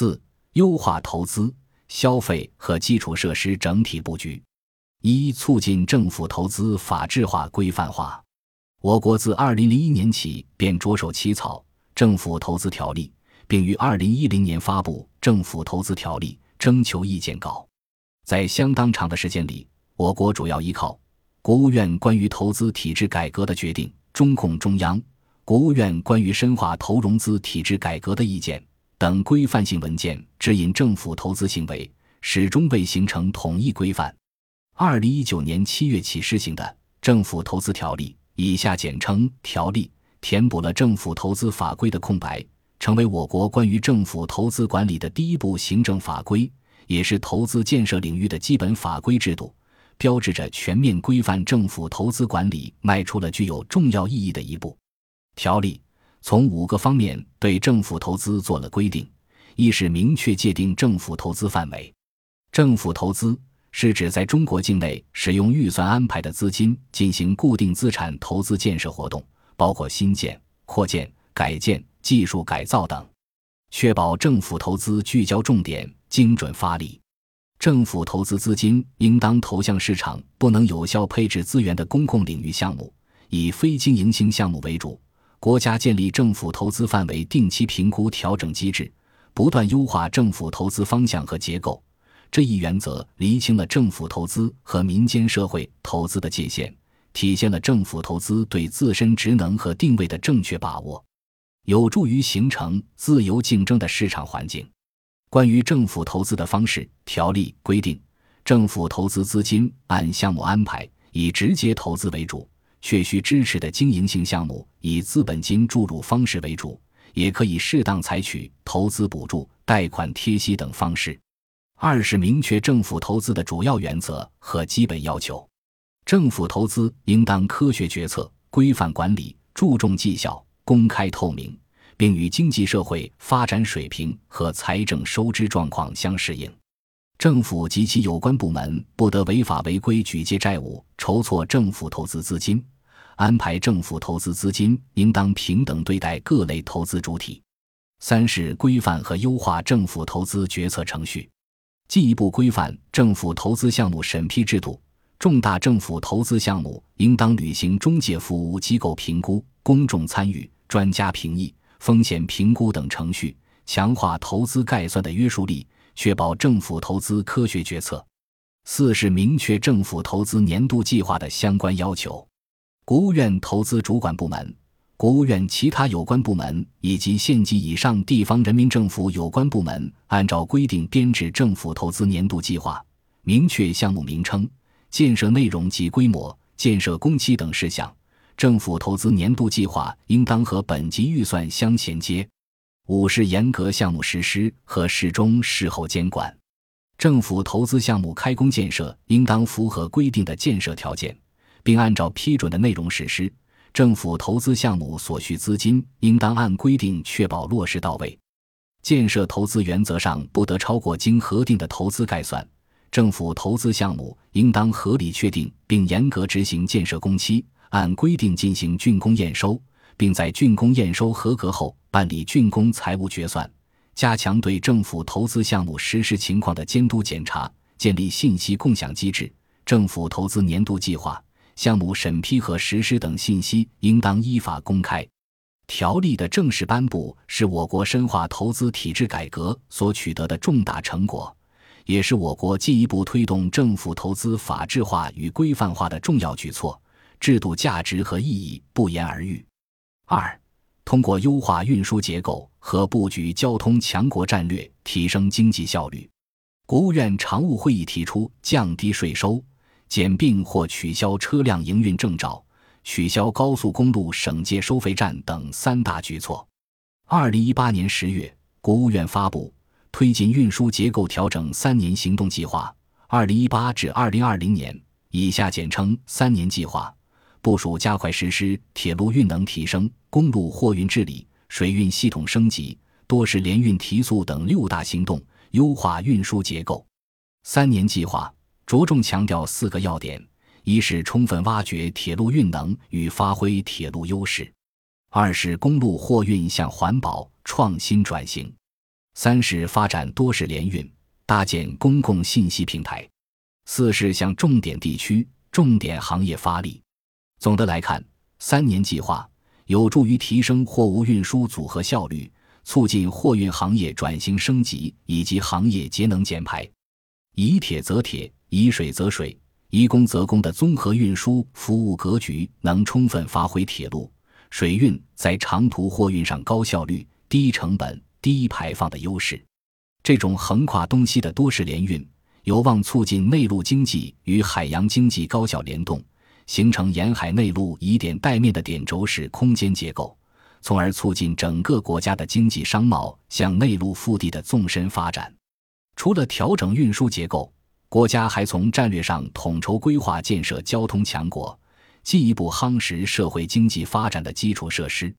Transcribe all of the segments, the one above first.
四、优化投资、消费和基础设施整体布局。一、促进政府投资法治化、规范化。我国自二零零一年起便着手起草《政府投资条例》，并于二零一零年发布《政府投资条例》征求意见稿。在相当长的时间里，我国主要依靠国务院关于投资体制改革的决定、中共中央、国务院关于深化投融资体制改革的意见等规范性文件指引政府投资行为，始终未形成统一规范。二零一九年七月起施行的《政府投资条例》（以下简称“条例”）填补了政府投资法规的空白，成为我国关于政府投资管理的第一部行政法规。也是投资建设领域的基本法规制度，标志着全面规范政府投资管理迈出了具有重要意义的一步。条例从五个方面对政府投资做了规定：一是明确界定政府投资范围。政府投资是指在中国境内使用预算安排的资金进行固定资产投资建设活动，包括新建、扩建、改建、技术改造等，确保政府投资聚焦重点。精准发力，政府投资资金应当投向市场不能有效配置资源的公共领域项目，以非经营性项目为主。国家建立政府投资范围定期评估调整机制，不断优化政府投资方向和结构。这一原则厘清了政府投资和民间社会投资的界限，体现了政府投资对自身职能和定位的正确把握，有助于形成自由竞争的市场环境。关于政府投资的方式，条例规定，政府投资资金按项目安排，以直接投资为主；确需支持的经营性项目，以资本金注入方式为主，也可以适当采取投资补助、贷款贴息等方式。二是明确政府投资的主要原则和基本要求，政府投资应当科学决策、规范管理，注重绩效、公开透明。并与经济社会发展水平和财政收支状况相适应。政府及其有关部门不得违法违规举借债务筹措政府投资资金。安排政府投资资金应当平等对待各类投资主体。三是规范和优化政府投资决策程序，进一步规范政府投资项目审批制度。重大政府投资项目应当履行中介服务机构评估、公众参与、专家评议。风险评估等程序，强化投资概算的约束力，确保政府投资科学决策。四是明确政府投资年度计划的相关要求。国务院投资主管部门、国务院其他有关部门以及县级以上地方人民政府有关部门，按照规定编制政府投资年度计划，明确项目名称、建设内容及规模、建设工期等事项。政府投资年度计划应当和本级预算相衔接。五是严格项目实施和事中事后监管。政府投资项目开工建设应当符合规定的建设条件，并按照批准的内容实施。政府投资项目所需资金应当按规定确保落实到位。建设投资原则上不得超过经核定的投资概算。政府投资项目应当合理确定并严格执行建设工期。按规定进行竣工验收，并在竣工验收合格后办理竣工财务决算，加强对政府投资项目实施情况的监督检查，建立信息共享机制。政府投资年度计划、项目审批和实施等信息应当依法公开。条例的正式颁布是我国深化投资体制改革所取得的重大成果，也是我国进一步推动政府投资法治化与规范化的重要举措。制度价值和意义不言而喻。二，通过优化运输结构和布局交通强国战略，提升经济效率。国务院常务会议提出降低税收、简并或取消车辆营运证照、取消高速公路省界收费站等三大举措。二零一八年十月，国务院发布推进运输结构调整三年行动计划（二零一八至二零二零年），以下简称“三年计划”。部署加快实施铁路运能提升、公路货运治理、水运系统升级、多式联运提速等六大行动，优化运输结构。三年计划着重强调四个要点：一是充分挖掘铁路运能与发挥铁路优势；二是公路货运向环保、创新转型；三是发展多式联运，搭建公共信息平台；四是向重点地区、重点行业发力。总的来看，三年计划有助于提升货物运输组合效率，促进货运行业转型升级以及行业节能减排。以铁则铁，以水则水，以工则工的综合运输服务格局，能充分发挥铁路、水运在长途货运上高效率、低成本。低排放的优势，这种横跨东西的多式联运，有望促进内陆经济与海洋经济高效联动，形成沿海内陆以点带面的点轴式空间结构，从而促进整个国家的经济商贸向内陆腹地的纵深发展。除了调整运输结构，国家还从战略上统筹规划建设交通强国，进一步夯实社会经济发展的基础设施。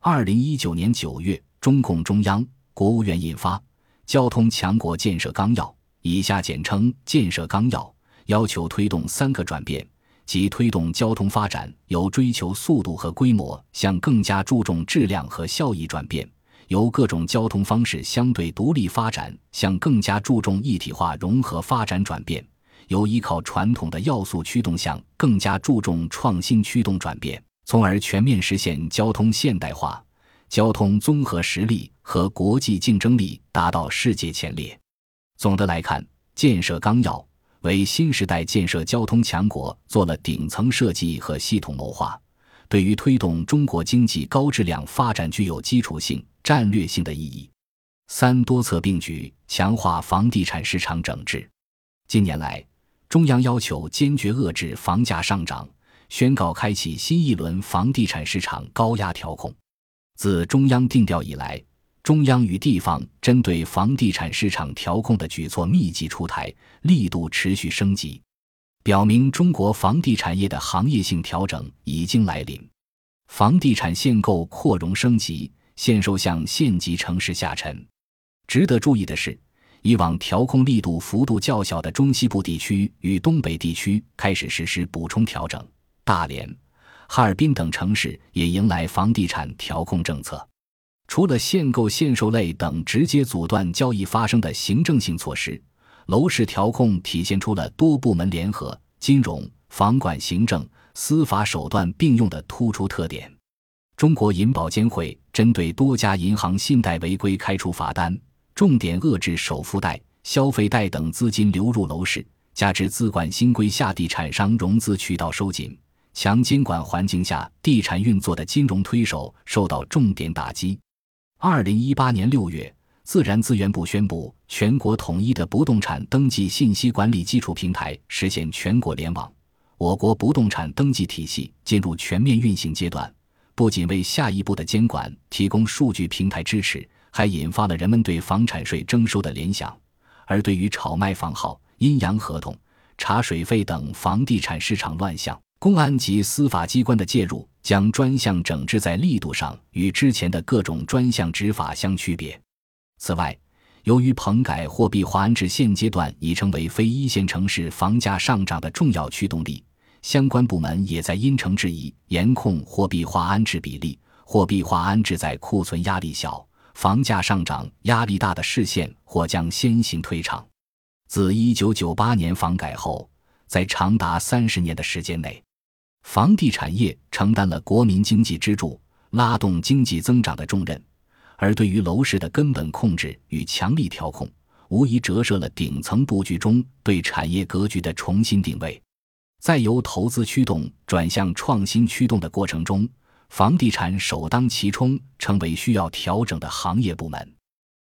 二零一九年九月。中共中央、国务院印发《交通强国建设纲要》（以下简称《建设纲要》），要求推动三个转变，即推动交通发展由追求速度和规模向更加注重质量和效益转变，由各种交通方式相对独立发展向更加注重一体化融合发展转变，由依靠传统的要素驱动向更加注重创新驱动转变，从而全面实现交通现代化。交通综合实力和国际竞争力达到世界前列。总的来看，建设纲要为新时代建设交通强国做了顶层设计和系统谋划，对于推动中国经济高质量发展具有基础性、战略性的意义。三多策并举，强化房地产市场整治。近年来，中央要求坚决遏制房价上涨，宣告开启新一轮房地产市场高压调控。自中央定调以来，中央与地方针对房地产市场调控的举措密集出台，力度持续升级，表明中国房地产业的行业性调整已经来临。房地产限购扩容升级，限售向县级城市下沉。值得注意的是，以往调控力度幅度较小的中西部地区与东北地区开始实施补充调整，大连。哈尔滨等城市也迎来房地产调控政策，除了限购限售类等直接阻断交易发生的行政性措施，楼市调控体现出了多部门联合、金融、房管、行政、司法手段并用的突出特点。中国银保监会针对多家银行信贷违规开出罚单，重点遏制首付贷、消费贷等资金流入楼市，加之资管新规下地产商融资渠道收紧。强监管环境下，地产运作的金融推手受到重点打击。二零一八年六月，自然资源部宣布，全国统一的不动产登记信息管理基础平台实现全国联网，我国不动产登记体系进入全面运行阶段。不仅为下一步的监管提供数据平台支持，还引发了人们对房产税征收的联想。而对于炒卖房号、阴阳合同、查水费等房地产市场乱象，公安及司法机关的介入，将专项整治在力度上与之前的各种专项执法相区别。此外，由于棚改货币化安置现阶段已成为非一线城市房价上涨的重要驱动力，相关部门也在因城制宜，严控货币化安置比例。货币化安置在库存压力小、房价上涨压力大的市县，或将先行退场。自一九九八年房改后，在长达三十年的时间内，房地产业承担了国民经济支柱、拉动经济增长的重任，而对于楼市的根本控制与强力调控，无疑折射了顶层布局中对产业格局的重新定位。在由投资驱动转向创新驱动的过程中，房地产首当其冲，成为需要调整的行业部门。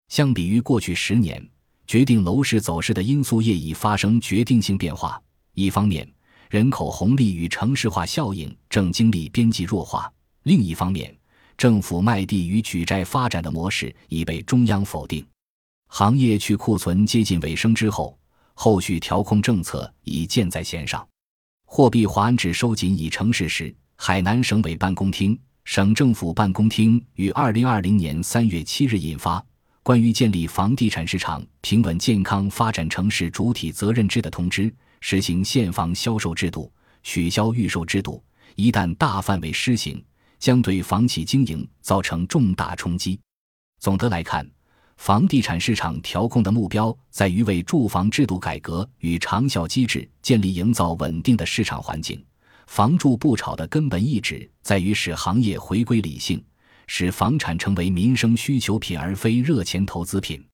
相比于过去十年，决定楼市走势的因素业已发生决定性变化。一方面，人口红利与城市化效应正经历边际弱化；另一方面，政府卖地与举债发展的模式已被中央否定。行业去库存接近尾声之后，后续调控政策已箭在弦上。货币化安置收紧已成事实。海南省委办公厅、省政府办公厅于二零二零年三月七日印发《关于建立房地产市场平稳健康发展城市主体责任制的通知》。实行现房销售制度，取消预售制度。一旦大范围施行，将对房企经营造成重大冲击。总的来看，房地产市场调控的目标在于为住房制度改革与长效机制建立营造稳定的市场环境。房住不炒的根本意志在于使行业回归理性，使房产成为民生需求品而非热钱投资品。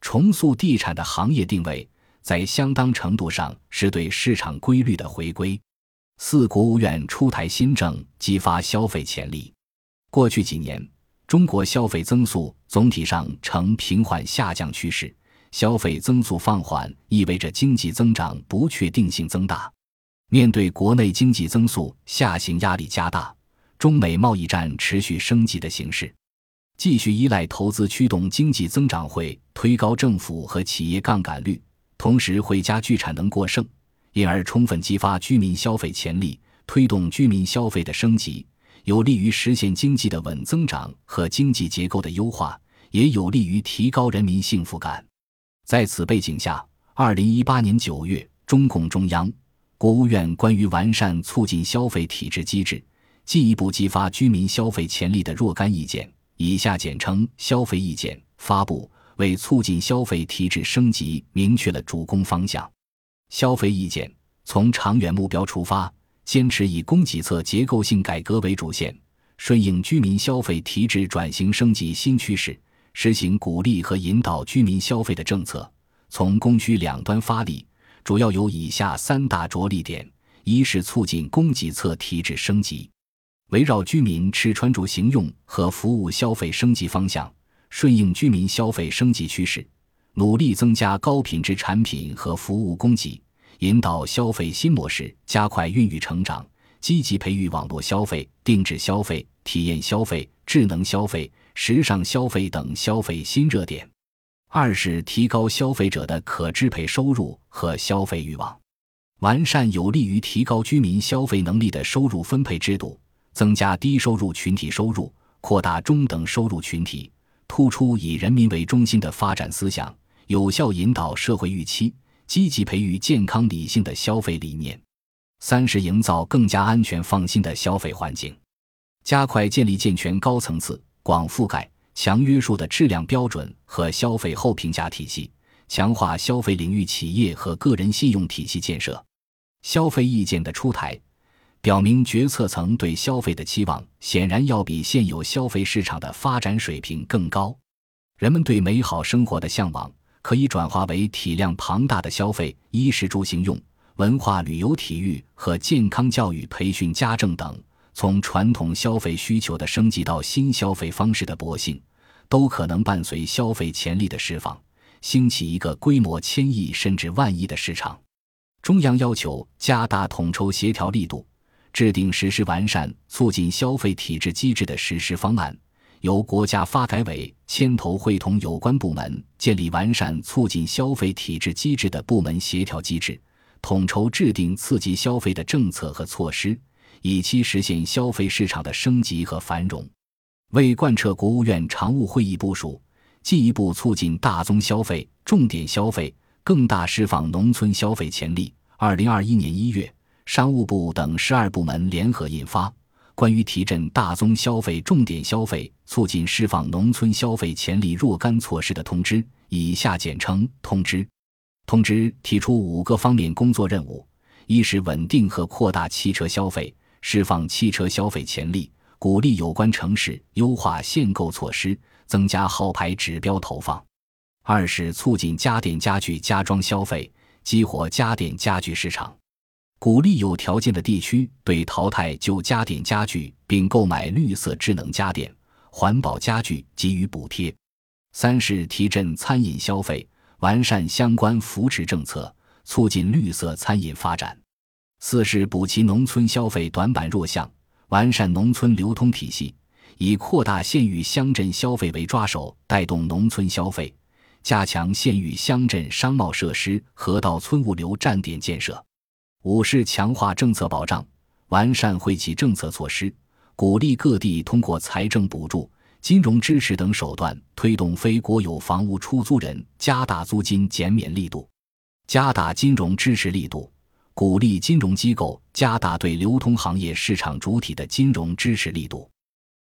重塑地产的行业定位，在相当程度上是对市场规律的回归。四、国务院出台新政，激发消费潜力。过去几年，中国消费增速总体上呈平缓下降趋势，消费增速放缓意味着经济增长不确定性增大。面对国内经济增速下行压力加大，中美贸易战持续升级的形势，继续依赖投资驱动经济增长会推高政府和企业杠杆率，同时会加剧产能过剩，因而充分激发居民消费潜力，推动居民消费的升级，有利于实现经济的稳增长和经济结构的优化，也有利于提高人民幸福感。在此背景下，二零一八年九月，中共中央。国务院关于完善促进消费体制机制、进一步激发居民消费潜力的若干意见（以下简称“消费意见”）发布，为促进消费体制升级明确了主攻方向。消费意见从长远目标出发，坚持以供给侧结构性改革为主线，顺应居民消费体制转型升级新趋势，实行鼓励和引导居民消费的政策，从供需两端发力。主要有以下三大着力点：一是促进供给侧体制升级，围绕居民吃穿住行用和服务消费升级方向，顺应居民消费升级趋势，努力增加高品质产品和服务供给，引导消费新模式加快孕育成长，积极培育网络消费、定制消费、体验消费、智能消费、时尚消费等消费新热点。二是提高消费者的可支配收入和消费欲望，完善有利于提高居民消费能力的收入分配制度，增加低收入群体收入，扩大中等收入群体，突出以人民为中心的发展思想，有效引导社会预期，积极培育健康理性的消费理念。三是营造更加安全放心的消费环境，加快建立健全高层次、广覆盖。强约束的质量标准和消费后评价体系，强化消费领域企业和个人信用体系建设。消费意见的出台，表明决策层对消费的期望显然要比现有消费市场的发展水平更高。人们对美好生活的向往可以转化为体量庞大的消费，衣食住行用、文化旅游体育和健康教育培训家政等。从传统消费需求的升级到新消费方式的勃兴，都可能伴随消费潜力的释放，兴起一个规模千亿甚至万亿的市场。中央要求加大统筹协调力度，制定实施完善促进消费体制机制的实施方案，由国家发改委牵头会同有关部门建立完善促进消费体制机制的部门协调机制，统筹制定刺激消费的政策和措施。以期实现消费市场的升级和繁荣，为贯彻国务院常务会议部署，进一步促进大宗消费、重点消费，更大释放农村消费潜力。二零二一年一月，商务部等十二部门联合印发《关于提振大宗消费、重点消费，促进释放农村消费潜力若干措施》的通知（以下简称通知）。通知提出五个方面工作任务：一是稳定和扩大汽车消费。释放汽车消费潜力，鼓励有关城市优化限购措施，增加号牌指标投放；二是促进家电家具家装消费，激活家电家具市场，鼓励有条件的地区对淘汰旧家电家具并购买绿色智能家电、环保家具给予补贴；三是提振餐饮消费，完善相关扶持政策，促进绿色餐饮发展。四是补齐农村消费短板弱项，完善农村流通体系，以扩大县域乡镇消费为抓手，带动农村消费，加强县域乡镇商贸设施河道村物流站点建设。五是强化政策保障，完善惠企政策措施，鼓励各地通过财政补助、金融支持等手段，推动非国有房屋出租人加大租金减免力度，加大金融支持力度。鼓励金融机构加大对流通行业市场主体的金融支持力度。